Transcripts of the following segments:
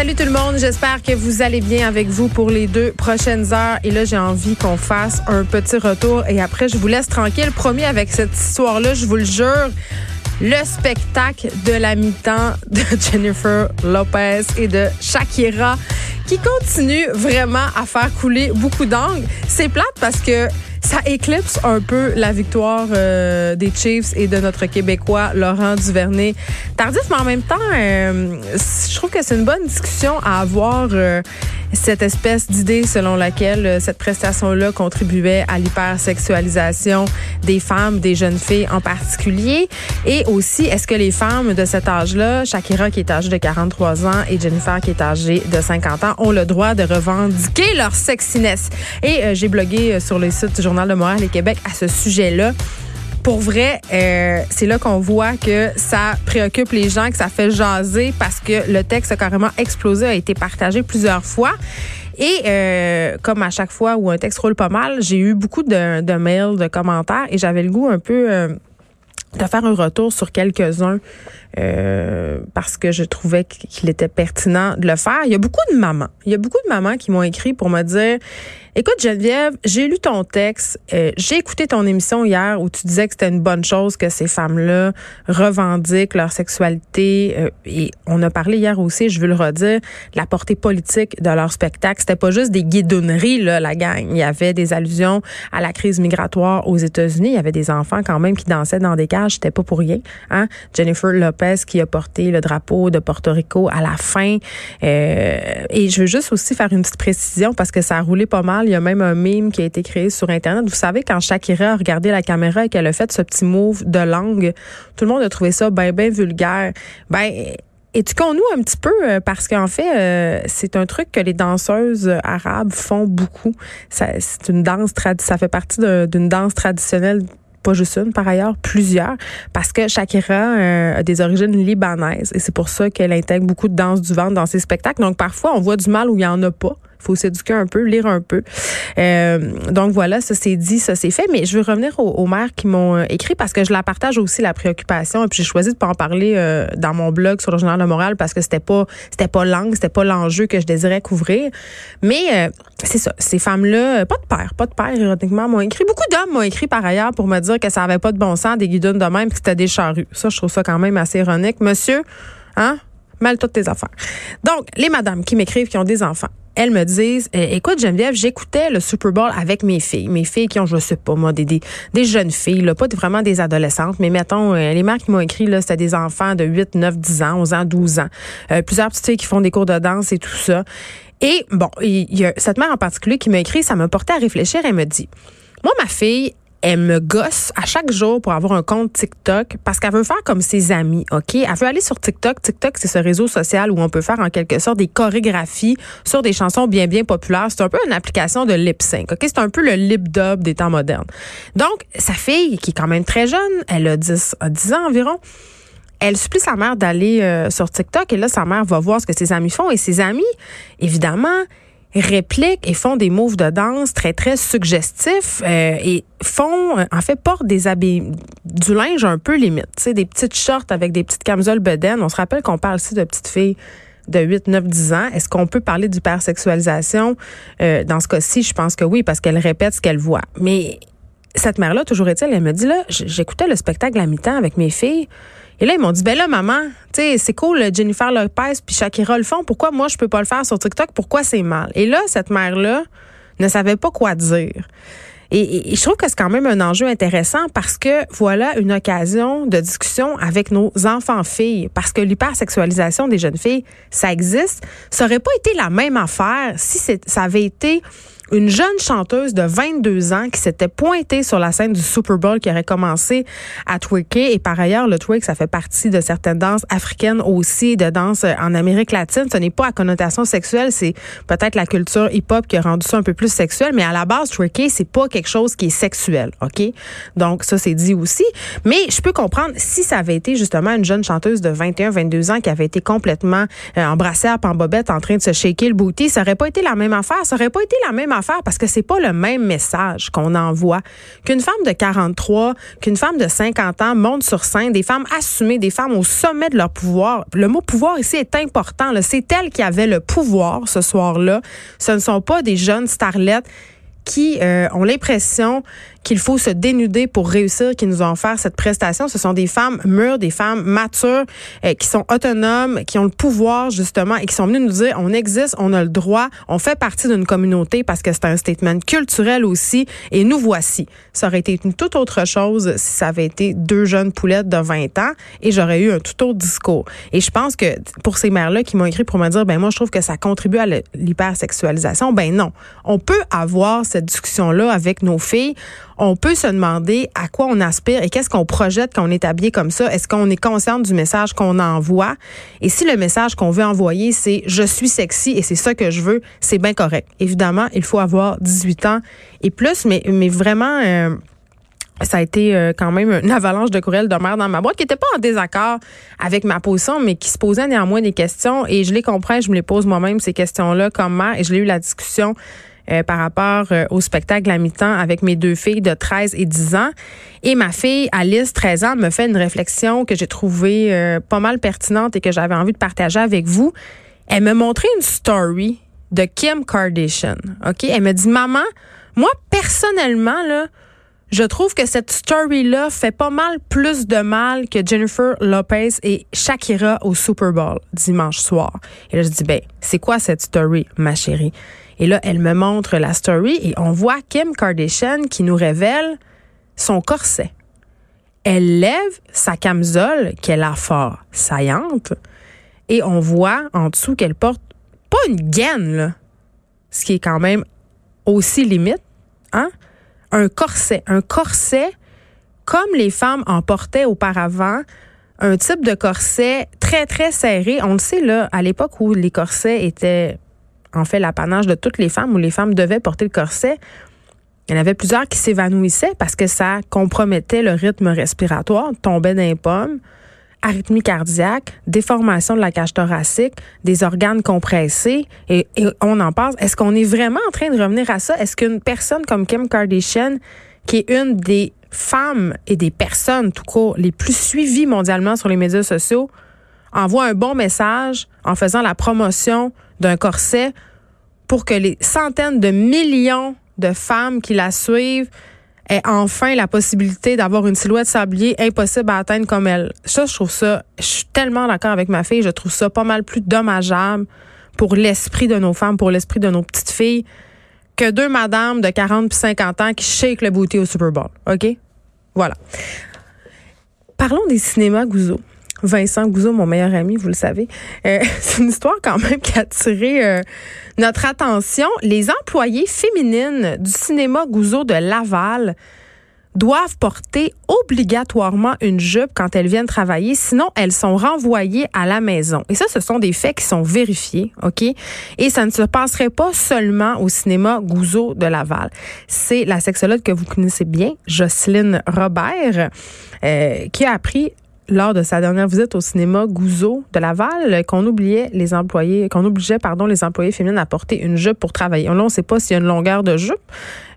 Salut tout le monde, j'espère que vous allez bien avec vous pour les deux prochaines heures. Et là, j'ai envie qu'on fasse un petit retour et après, je vous laisse tranquille. Promis avec cette histoire-là, je vous le jure le spectacle de la mi-temps de Jennifer Lopez et de Shakira qui continue vraiment à faire couler beaucoup d'angles. C'est plate parce que ça éclipse un peu la victoire euh, des Chiefs et de notre Québécois Laurent Duvernay. Tardif, mais en même temps, euh, je trouve que c'est une bonne discussion à avoir. Euh, cette espèce d'idée selon laquelle cette prestation-là contribuait à l'hypersexualisation des femmes, des jeunes filles en particulier. Et aussi, est-ce que les femmes de cet âge-là, Shakira qui est âgée de 43 ans et Jennifer qui est âgée de 50 ans, ont le droit de revendiquer leur sexiness? Et j'ai blogué sur les sites Journal de Montréal et Québec à ce sujet-là. Pour vrai, euh, c'est là qu'on voit que ça préoccupe les gens, que ça fait jaser parce que le texte a carrément explosé, a été partagé plusieurs fois. Et euh, comme à chaque fois où un texte roule pas mal, j'ai eu beaucoup de, mails, de commentaires et j'avais le goût un peu euh, de faire un retour sur quelques-uns parce que je trouvais qu'il était pertinent de le faire. Il y a beaucoup de mamans. Il y a beaucoup de mamans qui m'ont écrit pour me dire Écoute, Geneviève, j'ai lu ton texte. Euh, j'ai écouté ton émission hier où tu disais que c'était une bonne chose que ces femmes-là revendiquent leur sexualité. Euh, et on a parlé hier aussi, je veux le redire, la portée politique de leur spectacle. C'était pas juste des guidonneries, là, la gang. Il y avait des allusions à la crise migratoire aux États-Unis. Il y avait des enfants quand même qui dansaient dans des cages. C'était pas pour rien. Hein? Jennifer Lopez qui a porté le drapeau de Porto Rico à la fin. Euh, et je veux juste aussi faire une petite précision parce que ça a roulé pas mal il y a même un meme qui a été créé sur Internet. Vous savez, quand Shakira a regardé la caméra et qu'elle a fait ce petit move de langue, tout le monde a trouvé ça bien, bien vulgaire. Ben, Éduquons-nous un petit peu euh, parce qu'en fait, euh, c'est un truc que les danseuses arabes font beaucoup. c'est une danse ça fait partie d'une danse traditionnelle pas juste une par ailleurs, plusieurs, parce que Shakira euh, a des origines libanaises et c'est pour ça qu'elle intègre beaucoup de danse du ventre dans ses spectacles. Donc parfois, on voit du mal où il y en a pas faut s'éduquer un peu, lire un peu. Euh, donc voilà, ça c'est dit, ça c'est fait. Mais je veux revenir aux, aux maires qui m'ont euh, écrit parce que je la partage aussi la préoccupation. Et puis j'ai choisi de pas en parler euh, dans mon blog sur le journal de Montréal parce que c'était pas c'était pas l'angle, c'était pas l'enjeu que je désirais couvrir. Mais c'est ça, ces femmes-là, pas de père, pas de père, ironiquement, m'ont écrit. Beaucoup d'hommes m'ont écrit par ailleurs pour me dire que ça avait pas de bon sens des guidons de même, que c'était des charrues. Ça, je trouve ça quand même assez ironique. Monsieur, hein? Mal toutes tes affaires. Donc, les madames qui m'écrivent qui ont des enfants, elles me disent eh, écoute Geneviève, j'écoutais le Super Bowl avec mes filles, mes filles qui ont je sais pas moi des des, jeunes filles là, pas vraiment des adolescentes, mais mettons euh, les mères qui m'ont écrit là, c'était des enfants de 8, 9, 10 ans, 11 ans, 12 ans. Euh, plusieurs petites filles qui font des cours de danse et tout ça. Et bon, il y a cette mère en particulier qui m'a écrit, ça m'a porté à réfléchir, elle me dit moi, ma fille, elle me gosse à chaque jour pour avoir un compte TikTok parce qu'elle veut faire comme ses amis, OK? Elle veut aller sur TikTok. TikTok, c'est ce réseau social où on peut faire en quelque sorte des chorégraphies sur des chansons bien, bien populaires. C'est un peu une application de lip sync, OK? C'est un peu le lip dub des temps modernes. Donc, sa fille, qui est quand même très jeune, elle a 10, a 10 ans environ, elle supplie sa mère d'aller euh, sur TikTok et là, sa mère va voir ce que ses amis font et ses amis, évidemment, répliquent et font des moves de danse très très suggestifs euh, et font euh, en fait portent des habits du linge un peu limite, tu sais des petites shorts avec des petites camisoles bedaines. On se rappelle qu'on parle ici de petites filles de 8, 9, 10 ans. Est-ce qu'on peut parler d'hypersexualisation? Euh, dans ce cas-ci, je pense que oui, parce qu'elle répète ce qu'elle voit. Mais cette mère-là, toujours est-elle, elle me dit, là, j'écoutais le spectacle à mi-temps avec mes filles. Et là, ils m'ont dit, ben là, maman, tu sais, c'est cool, Jennifer Lopez puis Shakira le font. Pourquoi moi, je peux pas le faire sur TikTok? Pourquoi c'est mal? Et là, cette mère-là ne savait pas quoi dire. Et, je trouve que c'est quand même un enjeu intéressant parce que voilà une occasion de discussion avec nos enfants-filles. Parce que l'hypersexualisation des jeunes filles, ça existe. Ça aurait pas été la même affaire si ça avait été une jeune chanteuse de 22 ans qui s'était pointée sur la scène du Super Bowl qui aurait commencé à twerker. Et par ailleurs, le twerk, ça fait partie de certaines danses africaines aussi, de danses en Amérique latine. Ce n'est pas à connotation sexuelle, c'est peut-être la culture hip-hop qui a rendu ça un peu plus sexuel, mais à la base, twerker, c'est pas quelque chose qui est sexuel, OK? Donc, ça, c'est dit aussi. Mais je peux comprendre si ça avait été justement une jeune chanteuse de 21, 22 ans qui avait été complètement euh, embrassée à bobette en train de se shaker le booty, ça aurait pas été la même affaire. Ça aurait pas été la même affaire parce que c'est pas le même message qu'on envoie qu'une femme de 43, qu'une femme de 50 ans monte sur scène, des femmes assumées, des femmes au sommet de leur pouvoir. Le mot pouvoir ici est important. C'est elles qui avaient le pouvoir ce soir-là. Ce ne sont pas des jeunes starlettes qui euh, ont l'impression qu'il faut se dénuder pour réussir, qui nous ont offert cette prestation. Ce sont des femmes mûres, des femmes matures, euh, qui sont autonomes, qui ont le pouvoir justement et qui sont venues nous dire on existe, on a le droit, on fait partie d'une communauté parce que c'est un statement culturel aussi et nous voici. Ça aurait été une toute autre chose si ça avait été deux jeunes poulettes de 20 ans et j'aurais eu un tout autre discours. Et je pense que pour ces mères-là qui m'ont écrit pour me dire ben moi je trouve que ça contribue à l'hypersexualisation, ben non. On peut avoir cette discussion-là avec nos filles on peut se demander à quoi on aspire et qu'est-ce qu'on projette quand on est habillé comme ça. Est-ce qu'on est conscient du message qu'on envoie? Et si le message qu'on veut envoyer, c'est je suis sexy et c'est ça que je veux, c'est bien correct. Évidemment, il faut avoir 18 ans et plus, mais, mais vraiment, euh, ça a été euh, quand même une avalanche de courriels de mère dans ma boîte qui n'était pas en désaccord avec ma position, mais qui se posait néanmoins des questions et je les comprends, je me les pose moi-même ces questions-là comme mère et je l'ai eu la discussion euh, par rapport euh, au spectacle à mi-temps avec mes deux filles de 13 et 10 ans. Et ma fille, Alice, 13 ans, me fait une réflexion que j'ai trouvée euh, pas mal pertinente et que j'avais envie de partager avec vous. Elle me montrait une story de Kim Kardashian. Elle me dit, maman, moi, personnellement, je trouve que cette story-là fait pas mal plus de mal que Jennifer Lopez et Shakira au Super Bowl dimanche soir. Et là, je dis, ben, c'est quoi cette story, ma chérie? Et là, elle me montre la story et on voit Kim Kardashian qui nous révèle son corset. Elle lève sa camisole qu'elle a fort saillante et on voit en dessous qu'elle porte pas une gaine, là, ce qui est quand même aussi limite, hein? Un corset. Un corset comme les femmes en portaient auparavant, un type de corset très, très serré. On le sait, là, à l'époque où les corsets étaient en fait l'apanage de toutes les femmes où les femmes devaient porter le corset. Il y en avait plusieurs qui s'évanouissaient parce que ça compromettait le rythme respiratoire, tombait d'un pomme, arythmie cardiaque, déformation de la cage thoracique, des organes compressés, et, on en parle. Est-ce qu'on est vraiment en train de revenir à ça? Est-ce qu'une personne comme Kim Kardashian, qui est une des femmes et des personnes tout court les plus suivies mondialement sur les médias sociaux, envoie un bon message en faisant la promotion d'un corset pour que les centaines de millions de femmes qui la suivent aient enfin la possibilité d'avoir une silhouette sablier impossible à atteindre comme elle. Ça, je trouve ça, je suis tellement d'accord avec ma fille, je trouve ça pas mal plus dommageable pour l'esprit de nos femmes, pour l'esprit de nos petites filles, que deux madames de 40 puis 50 ans qui shake le booty au Super Bowl. OK? Voilà. Parlons des cinémas Gouzeau. Vincent Gouzeau, mon meilleur ami, vous le savez. Euh, c'est une histoire quand même qui a attiré euh, notre attention. Les employées féminines du cinéma Gouzeau de Laval doivent porter obligatoirement une jupe quand elles viennent travailler, sinon elles sont renvoyées à la maison. Et ça, ce sont des faits qui sont vérifiés, OK? Et ça ne se passerait pas seulement au cinéma Gouzeau de Laval. C'est la sexologue que vous connaissez bien, Jocelyne Robert, euh, qui a appris lors de sa dernière visite au cinéma Gouzeau de Laval qu'on oubliait les employés, qu'on obligeait pardon les employés féminines à porter une jupe pour travailler. Là, on ne sait pas s'il y a une longueur de jupe,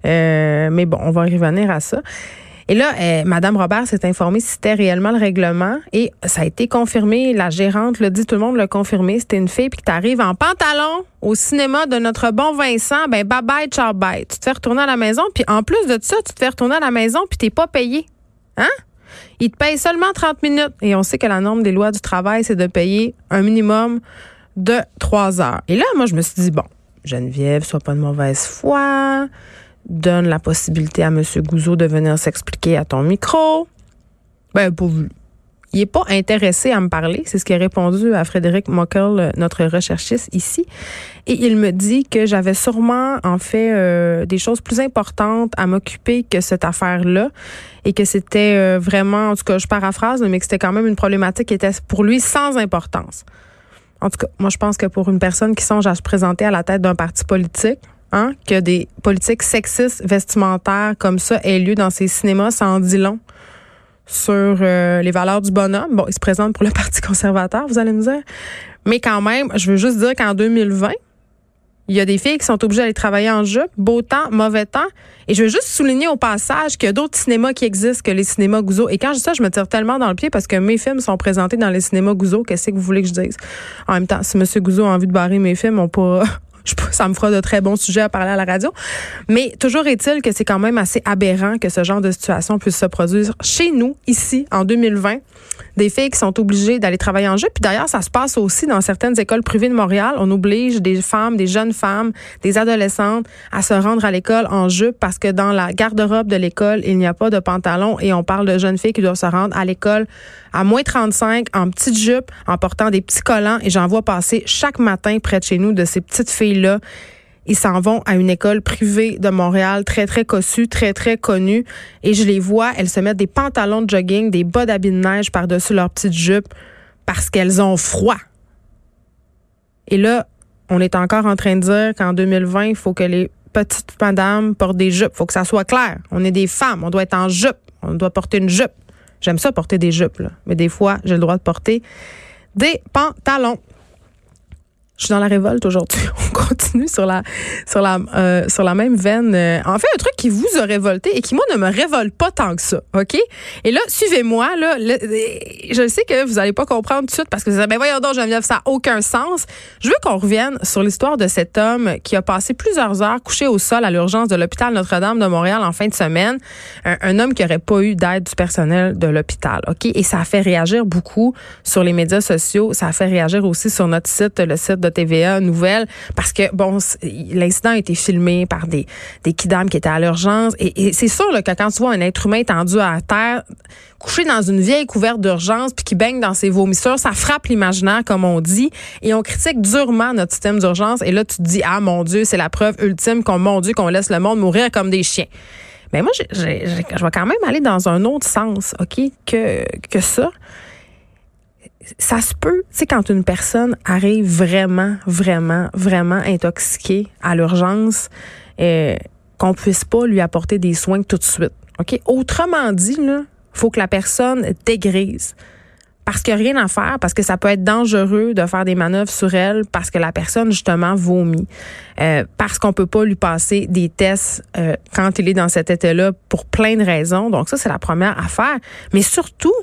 euh, mais bon, on va revenir à ça. Et là, euh, Madame Robert s'est informée si c'était réellement le règlement et ça a été confirmé. La gérante l'a dit, tout le monde l'a confirmé. C'était une fille puis que t'arrives en pantalon au cinéma de notre bon Vincent, ben bye bye, ciao bye. Tu te fais retourner à la maison puis en plus de ça, tu te fais retourner à la maison puis t'es pas payé, hein? Il te paye seulement 30 minutes. Et on sait que la norme des lois du travail, c'est de payer un minimum de 3 heures. Et là, moi, je me suis dit, bon, Geneviève, sois pas de mauvaise foi. Donne la possibilité à M. Gouzeau de venir s'expliquer à ton micro. Ben, pas. Il est pas intéressé à me parler. C'est ce qui a répondu à Frédéric Mockel, notre recherchiste ici. Et il me dit que j'avais sûrement, en fait, euh, des choses plus importantes à m'occuper que cette affaire-là. Et que c'était euh, vraiment, en tout cas, je paraphrase, mais que c'était quand même une problématique qui était pour lui sans importance. En tout cas, moi, je pense que pour une personne qui songe à se présenter à la tête d'un parti politique, hein, que des politiques sexistes vestimentaires comme ça aient lieu dans ces cinémas, ça en dit long sur euh, les valeurs du bonhomme. Bon, il se présente pour le Parti conservateur, vous allez me dire. Mais quand même, je veux juste dire qu'en 2020, il y a des filles qui sont obligées d'aller travailler en jupe, beau temps, mauvais temps. Et je veux juste souligner au passage qu'il y a d'autres cinémas qui existent que les cinémas Gouzeau. Et quand je dis ça, je me tire tellement dans le pied parce que mes films sont présentés dans les cinémas Gouzeau. Qu'est-ce que vous voulez que je dise? En même temps, si M. Gouzeau a envie de barrer mes films, on pas, je, ça me fera de très bons sujets à parler à la radio. Mais toujours est-il que c'est quand même assez aberrant que ce genre de situation puisse se produire chez nous, ici, en 2020. Des filles qui sont obligées d'aller travailler en jeu. Puis d'ailleurs, ça se passe aussi dans certaines écoles privées de Montréal. On oblige des femmes, des jeunes femmes, des adolescentes à se rendre à l'école en jupe parce que dans la garde-robe de l'école, il n'y a pas de pantalon et on parle de jeunes filles qui doivent se rendre à l'école à moins 35 en petite jupe, en portant des petits collants et j'en vois passer chaque matin près de chez nous de ces petites filles-là. Ils s'en vont à une école privée de Montréal, très, très cossue, très, très connue. Et je les vois, elles se mettent des pantalons de jogging, des bas d'habits de neige par-dessus leur petite jupe parce qu'elles ont froid. Et là, on est encore en train de dire qu'en 2020, il faut que les petites madames portent des jupes. Il faut que ça soit clair. On est des femmes. On doit être en jupe. On doit porter une jupe. J'aime ça porter des jupes, mais des fois, j'ai le droit de porter des pantalons. Je suis dans la révolte aujourd'hui. On continue sur la sur la euh, sur la même veine. Euh, en fait, un truc qui vous a révolté et qui moi ne me révolte pas tant que ça, ok? Et là, suivez-moi là. je sais que vous allez pas comprendre tout de suite parce que vous allez ben voyons donc Geneviève, ça n'a aucun sens. Je veux qu'on revienne sur l'histoire de cet homme qui a passé plusieurs heures couché au sol à l'urgence de l'hôpital Notre-Dame de Montréal en fin de semaine. Un, homme qui aurait pas eu d'aide du personnel de l'hôpital, ok? Et ça a fait réagir beaucoup sur les médias sociaux. Ça a fait réagir aussi sur notre site, le site de TVA Nouvelle parce que bon, l'incident a été filmé par des des qui étaient à l'urgence. Et, c'est sûr que quand tu vois un être humain tendu à terre, couché dans une vieille couverte d'urgence puis qui baigne dans ses vomissures, ça frappe l'imaginaire comme on dit et on critique durement notre système d'urgence. Et là tu te dis ah mon dieu, c'est la preuve ultime qu'on mon dieu qu'on laisse le monde mourir comme des chiens. Mais moi, je vais quand même aller dans un autre sens, OK, que, que ça ça se peut, tu sais, quand une personne arrive vraiment, vraiment, vraiment intoxiquée à l'urgence, euh, qu'on puisse pas lui apporter des soins tout de suite. OK? Autrement dit, là, faut que la personne dégrise. Parce qu'il n'y a rien à faire, parce que ça peut être dangereux de faire des manœuvres sur elle, parce que la personne, justement, vomit. Euh, parce qu'on peut pas lui passer des tests euh, quand il est dans cet état-là pour plein de raisons. Donc ça, c'est la première affaire. Mais surtout,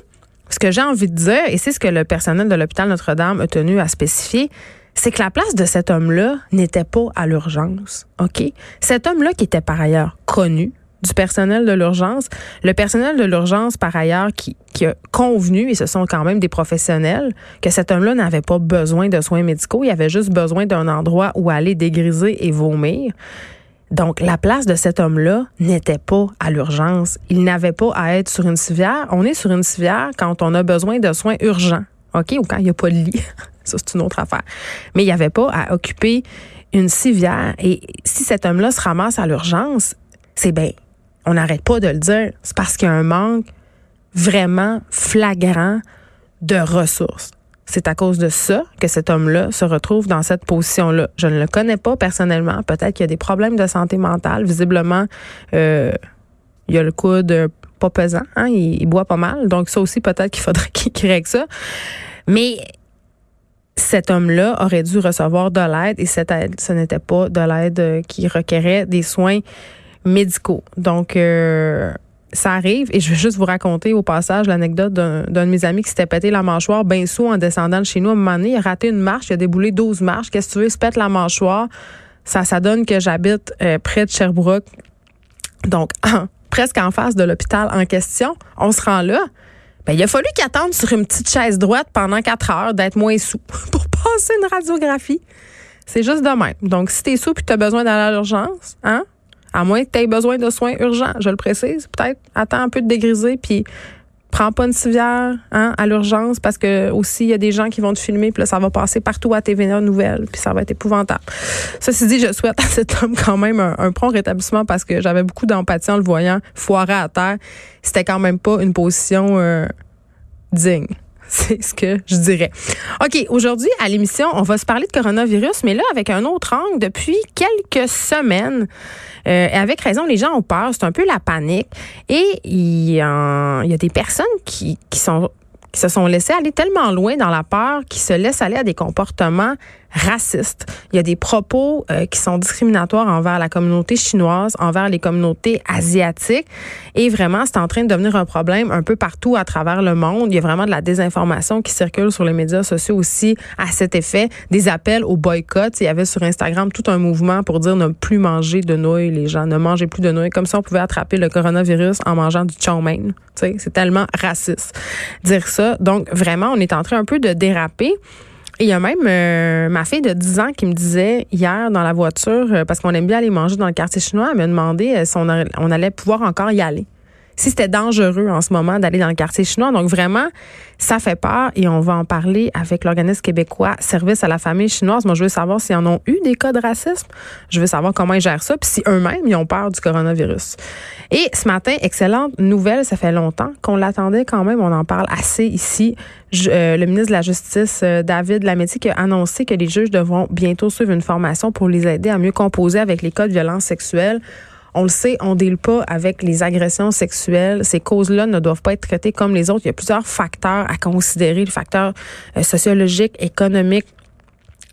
ce que j'ai envie de dire, et c'est ce que le personnel de l'hôpital Notre-Dame a tenu à spécifier, c'est que la place de cet homme-là n'était pas à l'urgence. OK? Cet homme-là qui était par ailleurs connu du personnel de l'urgence, le personnel de l'urgence par ailleurs qui, qui a convenu, et ce sont quand même des professionnels, que cet homme-là n'avait pas besoin de soins médicaux, il avait juste besoin d'un endroit où aller dégriser et vomir. Donc, la place de cet homme-là n'était pas à l'urgence. Il n'avait pas à être sur une civière. On est sur une civière quand on a besoin de soins urgents, OK, ou quand il n'y a pas de lit. Ça, c'est une autre affaire. Mais il n'y avait pas à occuper une civière. Et si cet homme-là se ramasse à l'urgence, c'est bien, on n'arrête pas de le dire. C'est parce qu'il y a un manque vraiment flagrant de ressources. C'est à cause de ça que cet homme-là se retrouve dans cette position-là. Je ne le connais pas personnellement. Peut-être qu'il y a des problèmes de santé mentale. Visiblement, euh, il a le coude pas pesant. Hein? Il, boit pas mal. Donc ça aussi, peut-être qu'il faudrait qu'il règle ça. Mais cet homme-là aurait dû recevoir de l'aide et cette aide, ce n'était pas de l'aide qui requérait des soins médicaux. Donc, euh, ça arrive et je vais juste vous raconter au passage l'anecdote d'un de mes amis qui s'était pété la mâchoire bien sous en descendant de chez nous. À un moment donné, il a raté une marche, il a déboulé 12 marches. Qu'est-ce que tu veux? Il se pète la mâchoire. Ça, ça donne que j'habite euh, près de Sherbrooke. Donc, presque en face de l'hôpital en question. On se rend là. Ben, il a fallu qu'il attende sur une petite chaise droite pendant quatre heures d'être moins sous pour passer une radiographie. C'est juste de même. Donc, si t'es sous et tu as besoin d'aller à l'urgence, hein, à moins que tu aies besoin de soins urgents, je le précise. Peut-être attends un peu de dégriser, puis prends pas une civière hein, à l'urgence parce que aussi il y a des gens qui vont te filmer puis là ça va passer partout à TVA Nouvelles puis ça va être épouvantable. Ceci dit, je souhaite à cet homme quand même un, prompt rétablissement parce que j'avais beaucoup d'empathie en le voyant foirer à terre. C'était quand même pas une position euh, digne. C'est ce que je dirais. OK, aujourd'hui, à l'émission, on va se parler de coronavirus, mais là, avec un autre angle, depuis quelques semaines, euh, et avec raison, les gens ont peur, c'est un peu la panique. Et il y, a, y a des personnes qui, qui sont qui se sont laissés aller tellement loin dans la peur qu'ils se laissent aller à des comportements racistes. Il y a des propos euh, qui sont discriminatoires envers la communauté chinoise, envers les communautés asiatiques. Et vraiment, c'est en train de devenir un problème un peu partout à travers le monde. Il y a vraiment de la désinformation qui circule sur les médias sociaux aussi à cet effet. Des appels au boycott. Il y avait sur Instagram tout un mouvement pour dire ne plus manger de nouilles, les gens. Ne mangez plus de nouilles. Comme ça, on pouvait attraper le coronavirus en mangeant du chow mein. C'est tellement raciste dire ça. Donc, vraiment, on est en train un peu de déraper. Il y a même euh, ma fille de 10 ans qui me disait hier dans la voiture, euh, parce qu'on aime bien aller manger dans le quartier chinois, elle m'a demandé euh, si on, on allait pouvoir encore y aller si c'était dangereux en ce moment d'aller dans le quartier chinois. Donc vraiment, ça fait peur et on va en parler avec l'organisme québécois Service à la famille chinoise. Moi, je veux savoir s'ils en ont eu des cas de racisme. Je veux savoir comment ils gèrent ça, puis si eux-mêmes, ils ont peur du coronavirus. Et ce matin, excellente nouvelle, ça fait longtemps qu'on l'attendait quand même, on en parle assez ici. Euh, le ministre de la Justice, euh, David Lametti, qui a annoncé que les juges devront bientôt suivre une formation pour les aider à mieux composer avec les cas de violence sexuelle. On le sait, on deal pas avec les agressions sexuelles. Ces causes-là ne doivent pas être traitées comme les autres. Il y a plusieurs facteurs à considérer, le facteur euh, sociologique, économique,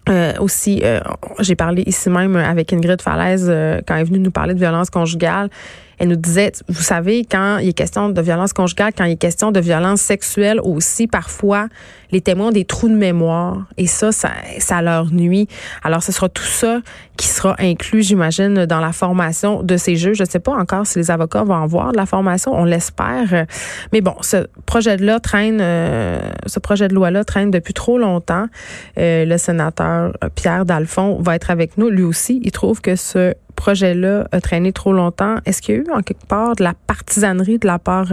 euh, aussi, euh, j'ai parlé ici même avec Ingrid Falaise quand elle est venue nous parler de violence conjugale. Elle nous disait, vous savez, quand il est question de violence conjugale, quand il est question de violence sexuelle aussi, parfois, les témoins ont des trous de mémoire et ça, ça, ça leur nuit. Alors, ce sera tout ça qui sera inclus, j'imagine, dans la formation de ces juges. Je ne sais pas encore si les avocats vont avoir de la formation, on l'espère. Mais bon, ce projet de loi traîne, euh, ce projet de loi-là traîne depuis trop longtemps. Euh, le sénateur Pierre Dalphon va être avec nous. Lui aussi, il trouve que ce projet-là a traîné trop longtemps. Est-ce qu'il y a eu en quelque part de la partisanerie de la part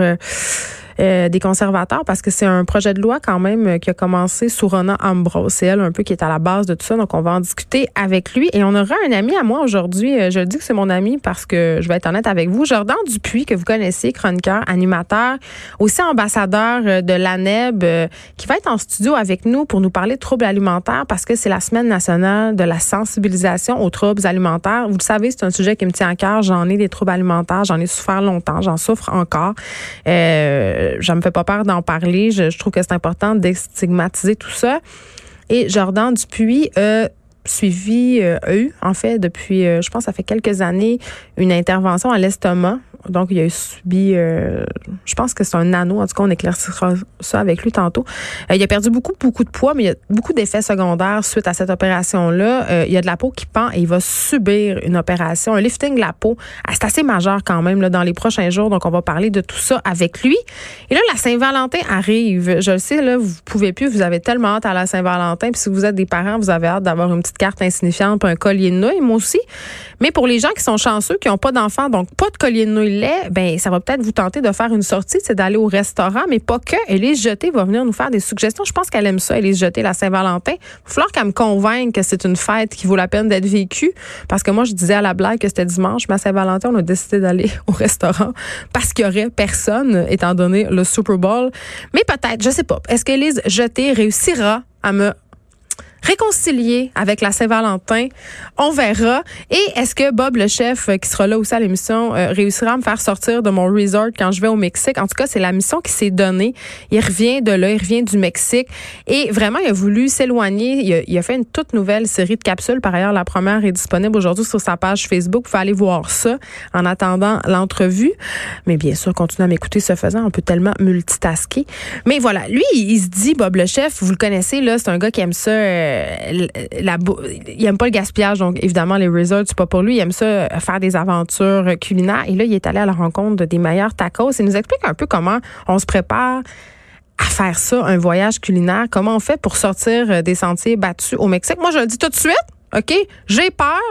euh, euh, des conservateurs parce que c'est un projet de loi quand même euh, qui a commencé sous Rona Ambrose. C'est elle un peu qui est à la base de tout ça. Donc, on va en discuter avec lui. Et on aura un ami à moi aujourd'hui. Euh, je dis que c'est mon ami parce que je vais être honnête avec vous. Jordan Dupuis, que vous connaissez, chroniqueur, animateur, aussi ambassadeur de l'ANEB, qui va être en studio avec nous pour nous parler de troubles alimentaires parce que c'est la semaine nationale de la sensibilisation aux troubles alimentaires. Vous le savez, c'est un sujet qui me tient à cœur. J'en ai des troubles alimentaires. J'en ai souffert longtemps. J'en souffre encore. Euh, je me fais pas peur d'en parler. Je, trouve que c'est important d'estigmatiser tout ça. Et Jordan Dupuis a suivi, euh, eu, en fait, depuis, euh, je pense, ça fait quelques années, une intervention à l'estomac donc, il a subi, euh, je pense que c'est un anneau. En tout cas, on éclaircira ça avec lui tantôt. Euh, il a perdu beaucoup, beaucoup de poids, mais il y a beaucoup d'effets secondaires suite à cette opération-là. Euh, il y a de la peau qui pend et il va subir une opération, un lifting de la peau. Ah, c'est assez majeur quand même dans les prochains jours. Donc, on va parler de tout ça avec lui. Et là, la Saint-Valentin arrive. Je le sais, là, vous pouvez plus. Vous avez tellement hâte à la Saint-Valentin. Puis si vous êtes des parents, vous avez hâte d'avoir une petite carte insignifiante, un collier de nouilles, moi aussi. Mais pour les gens qui sont chanceux, qui n'ont pas d'enfants, donc pas de collier de nouilles ben ça va peut-être vous tenter de faire une sortie, c'est d'aller au restaurant, mais pas que. Elise Jeté va venir nous faire des suggestions. Je pense qu'elle aime ça, Elise Jeté, la Saint-Valentin. Il va falloir qu'elle me convainque que c'est une fête qui vaut la peine d'être vécue. Parce que moi, je disais à la blague que c'était dimanche, mais à Saint-Valentin, on a décidé d'aller au restaurant parce qu'il y aurait personne, étant donné le Super Bowl. Mais peut-être, je sais pas. Est-ce qu'Elise Jeté réussira à me réconcilier avec la Saint-Valentin. On verra. Et est-ce que Bob, le chef, euh, qui sera là aussi à l'émission, euh, réussira à me faire sortir de mon resort quand je vais au Mexique? En tout cas, c'est la mission qui s'est donnée. Il revient de là, il revient du Mexique. Et vraiment, il a voulu s'éloigner. Il, a fait une toute nouvelle série de capsules. Par ailleurs, la première est disponible aujourd'hui sur sa page Facebook. Vous pouvez aller voir ça en attendant l'entrevue. Mais bien sûr, continuez à m'écouter ce faisant. On peut tellement multitasker. Mais voilà, lui, il, se dit, Bob le chef, vous le connaissez, là, c'est un gars qui aime ça. Euh, euh, la, il aime pas le gaspillage, donc évidemment les resorts c'est pas pour lui. Il aime ça euh, faire des aventures culinaires. Et là, il est allé à la rencontre des meilleurs tacos. Il nous explique un peu comment on se prépare à faire ça, un voyage culinaire. Comment on fait pour sortir euh, des sentiers battus au Mexique. Moi, je le dis tout de suite, ok, j'ai peur,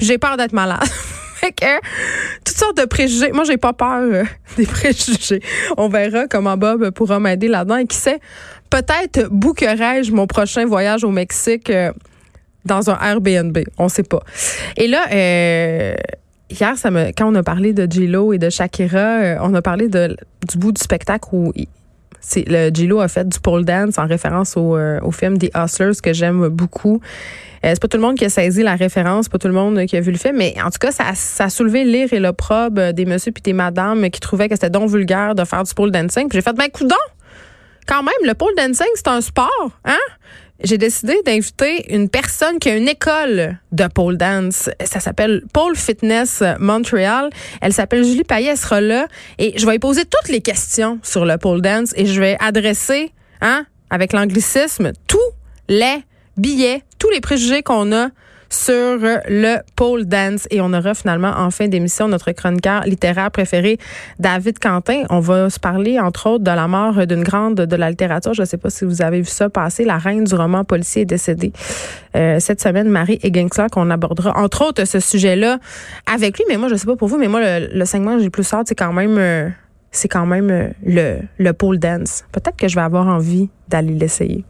j'ai peur d'être malade. tout de sortes de préjugés. Moi, j'ai pas peur euh, des préjugés. On verra comment Bob pourra m'aider là-dedans. Et qui sait, peut-être bouquerai-je mon prochain voyage au Mexique euh, dans un Airbnb. On sait pas. Et là, euh, hier, ça me, quand on a parlé de J-Lo et de Shakira, on a parlé de, du bout du spectacle où c'est le Gilo a fait du pole dance en référence au, euh, au film The Hustlers que j'aime beaucoup. Euh, c'est pas tout le monde qui a saisi la référence, pas tout le monde qui a vu le film, mais en tout cas, ça, a soulevé l'ire et l'opprobre des messieurs puis des madames qui trouvaient que c'était donc vulgaire de faire du pole dancing. Puis j'ai fait, ben coudon! Quand même, le pole dancing, c'est un sport, hein? J'ai décidé d'inviter une personne qui a une école de pole dance. Ça s'appelle Pole Fitness Montreal. Elle s'appelle Julie Payet, elle sera là et je vais poser toutes les questions sur le pole dance et je vais adresser, hein, avec l'anglicisme, tous les billets, tous les préjugés qu'on a sur le pole dance. Et on aura finalement en fin d'émission notre chroniqueur littéraire préféré, David Quentin. On va se parler, entre autres, de la mort d'une grande de la littérature. Je ne sais pas si vous avez vu ça passer. La reine du roman policier est décédée euh, cette semaine, Marie Egensler, qu'on abordera, entre autres, ce sujet-là avec lui. Mais moi, je sais pas pour vous, mais moi, le, segment que j'ai plus hâte, c'est quand même... Euh, c'est quand même euh, le, le pole dance. Peut-être que je vais avoir envie d'aller l'essayer.